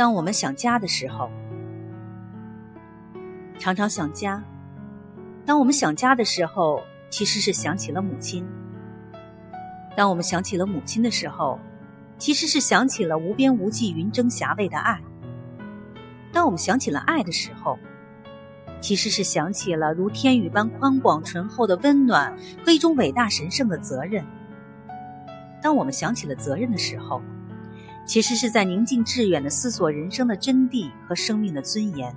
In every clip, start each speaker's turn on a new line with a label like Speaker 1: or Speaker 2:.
Speaker 1: 当我们想家的时候，常常想家。当我们想家的时候，其实是想起了母亲。当我们想起了母亲的时候，其实是想起了无边无际、云蒸霞蔚的爱。当我们想起了爱的时候，其实是想起了如天宇般宽广醇厚的温暖和一种伟大神圣的责任。当我们想起了责任的时候，其实是在宁静致远的思索人生的真谛和生命的尊严。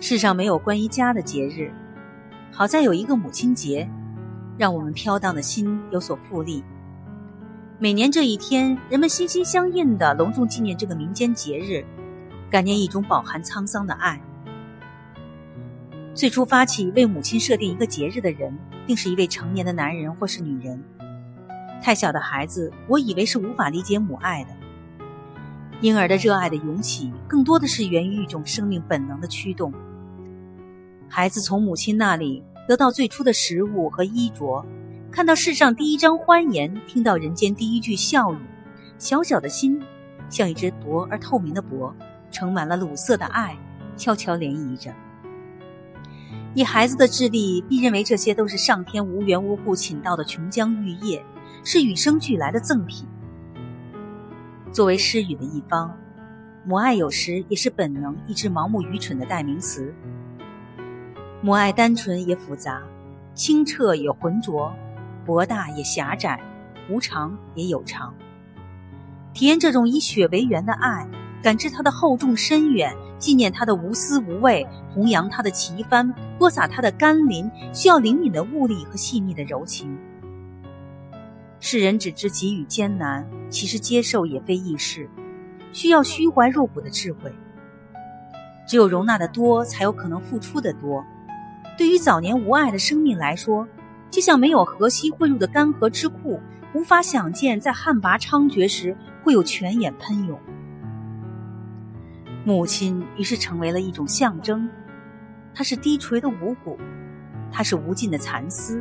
Speaker 1: 世上没有关于家的节日，好在有一个母亲节，让我们飘荡的心有所复利。每年这一天，人们心心相印的隆重纪念这个民间节日，感念一种饱含沧桑的爱。最初发起为母亲设定一个节日的人，定是一位成年的男人或是女人。太小的孩子，我以为是无法理解母爱的。婴儿的热爱的涌起，更多的是源于一种生命本能的驱动。孩子从母亲那里得到最初的食物和衣着，看到世上第一张欢颜，听到人间第一句笑语，小小的心像一只薄而透明的薄，盛满了乳色的爱，悄悄涟漪着。以孩子的智力，必认为这些都是上天无缘无故请到的琼浆玉液。是与生俱来的赠品。作为施予的一方，母爱有时也是本能，一直盲目愚蠢的代名词。母爱单纯也复杂，清澈也浑浊，博大也狭窄，无常也有常。体验这种以血为源的爱，感知它的厚重深远，纪念它的无私无畏，弘扬它的奇帆，播撒它的甘霖，需要灵敏的物力和细腻的柔情。世人只知给予艰难，其实接受也非易事，需要虚怀若谷的智慧。只有容纳的多，才有可能付出的多。对于早年无爱的生命来说，就像没有河溪汇入的干涸之库，无法想见在旱魃猖獗时会有泉眼喷涌。母亲于是成为了一种象征，它是低垂的五谷，它是无尽的蚕丝。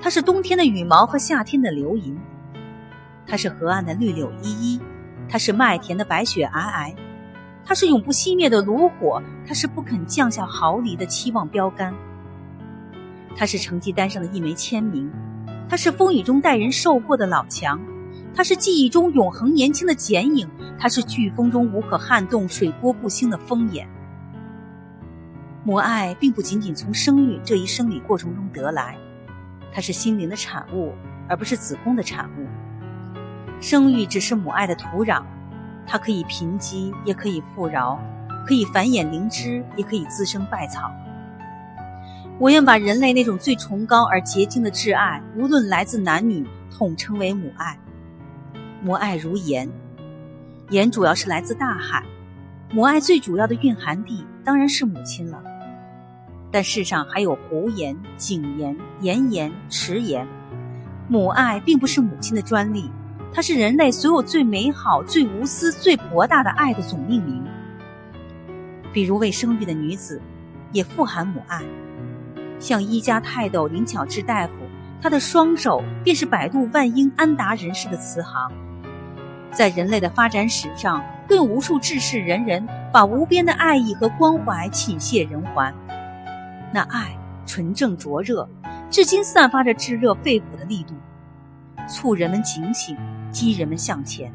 Speaker 1: 它是冬天的羽毛和夏天的流萤，它是河岸的绿柳依依，它是麦田的白雪皑皑，它是永不熄灭的炉火，它是不肯降下毫厘的期望标杆，它是成绩单上的一枚签名，它是风雨中待人受过的老墙，它是记忆中永恒年轻的剪影，它是飓风中无可撼动、水波不兴的风眼。母爱并不仅仅从生育这一生理过程中得来。它是心灵的产物，而不是子宫的产物。生育只是母爱的土壤，它可以贫瘠，也可以富饶；可以繁衍灵芝，也可以滋生败草。我愿把人类那种最崇高而洁净的挚爱，无论来自男女，统称为母爱。母爱如盐，盐主要是来自大海，母爱最主要的蕴含地当然是母亲了。但世上还有胡言、井盐、盐盐、池盐，母爱并不是母亲的专利，它是人类所有最美好、最无私、最博大的爱的总命名。比如未生育的女子，也富含母爱，像医家泰斗林巧稚大夫，他的双手便是百度万英安达人士的慈航。在人类的发展史上，更无数志士仁人，把无边的爱意和关怀倾泻人寰。那爱纯正灼热，至今散发着炙热肺腑的力度，促人们警醒，激人们向前。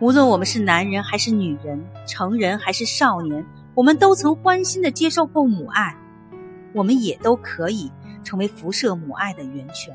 Speaker 1: 无论我们是男人还是女人，成人还是少年，我们都曾欢欣的接受过母爱，我们也都可以成为辐射母爱的源泉。